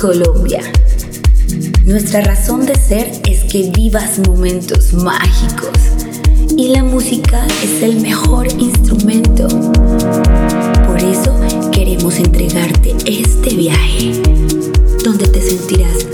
Colombia. Nuestra razón de ser es que vivas momentos mágicos y la música es el mejor instrumento. Por eso queremos entregarte este viaje, donde te sentirás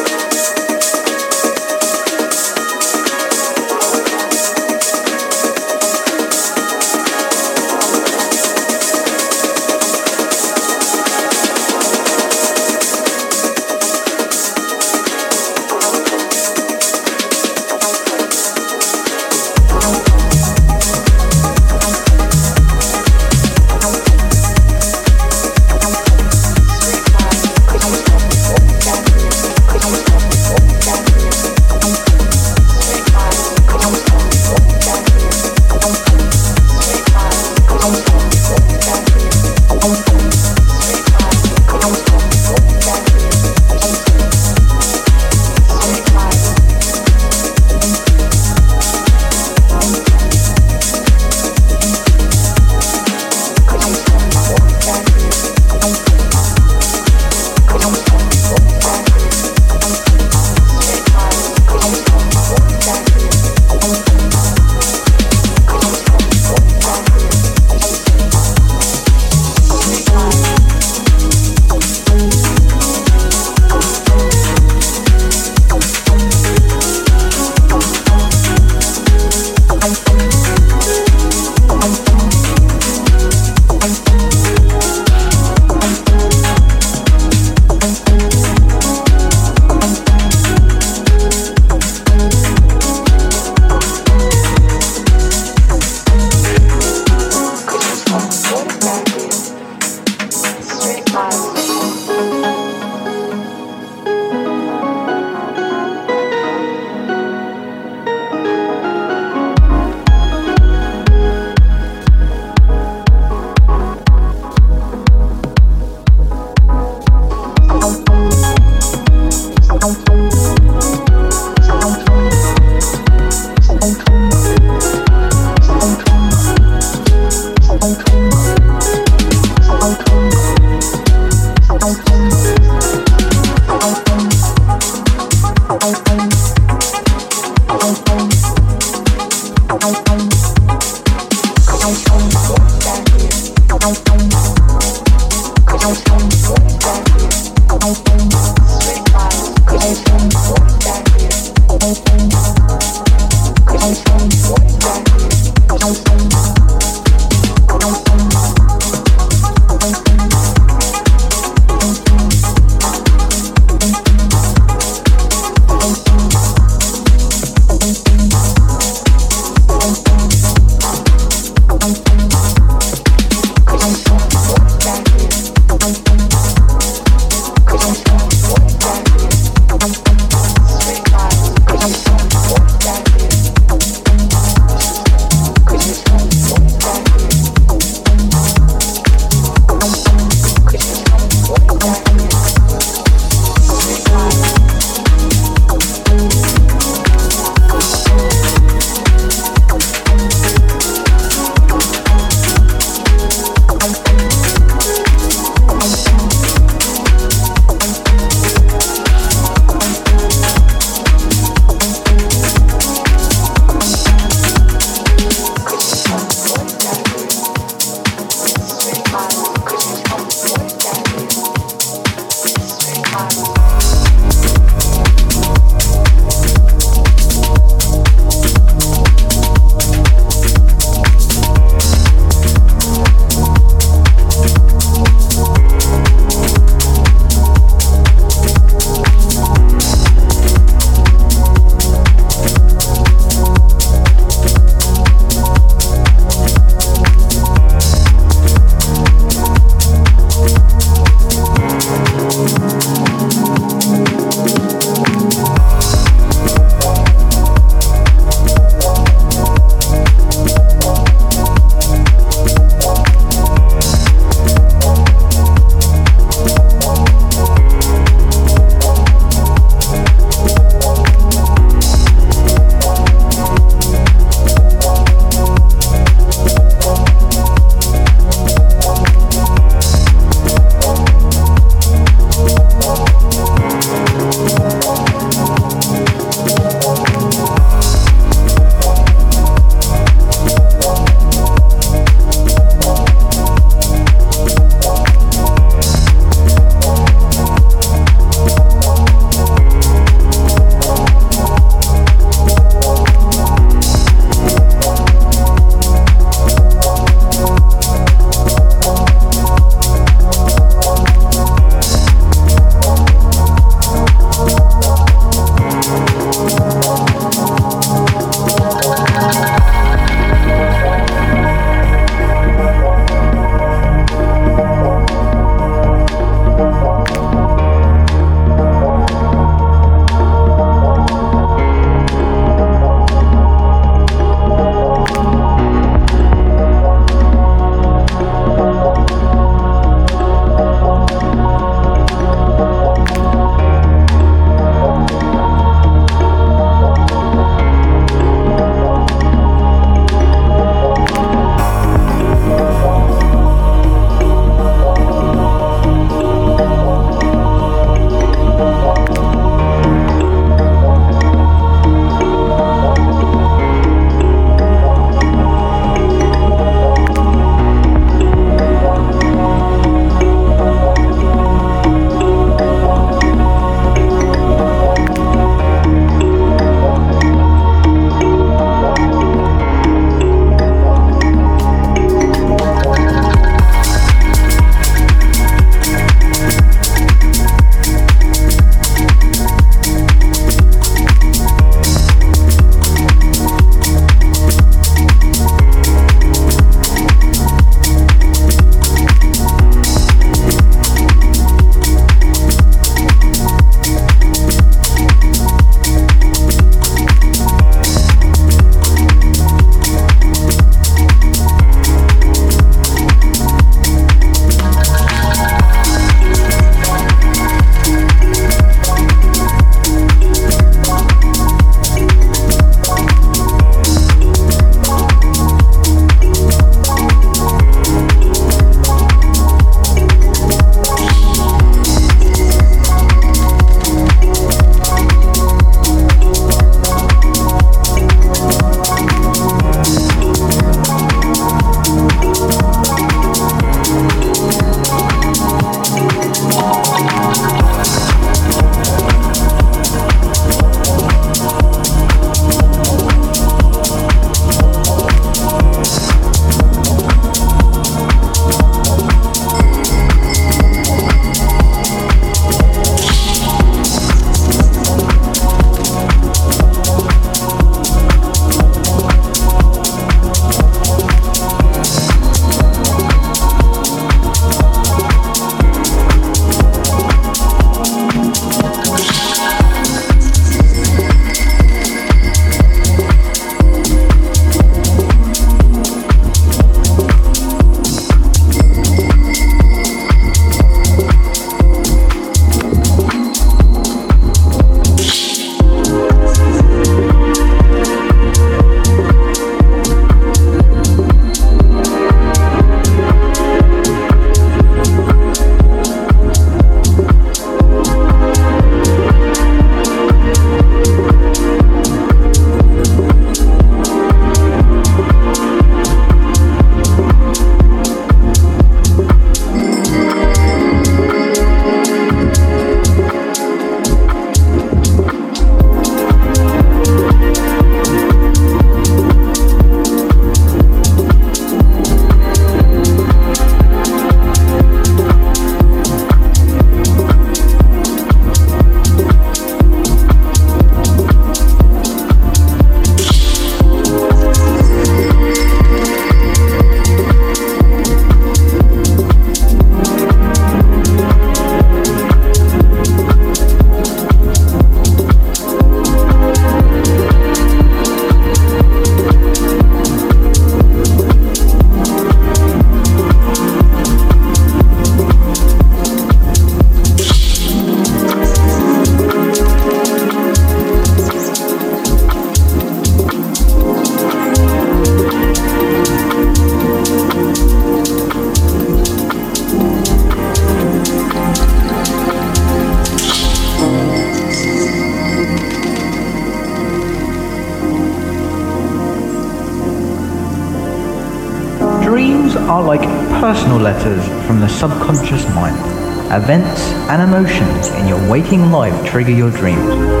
Events and emotions in your waking life trigger your dreams.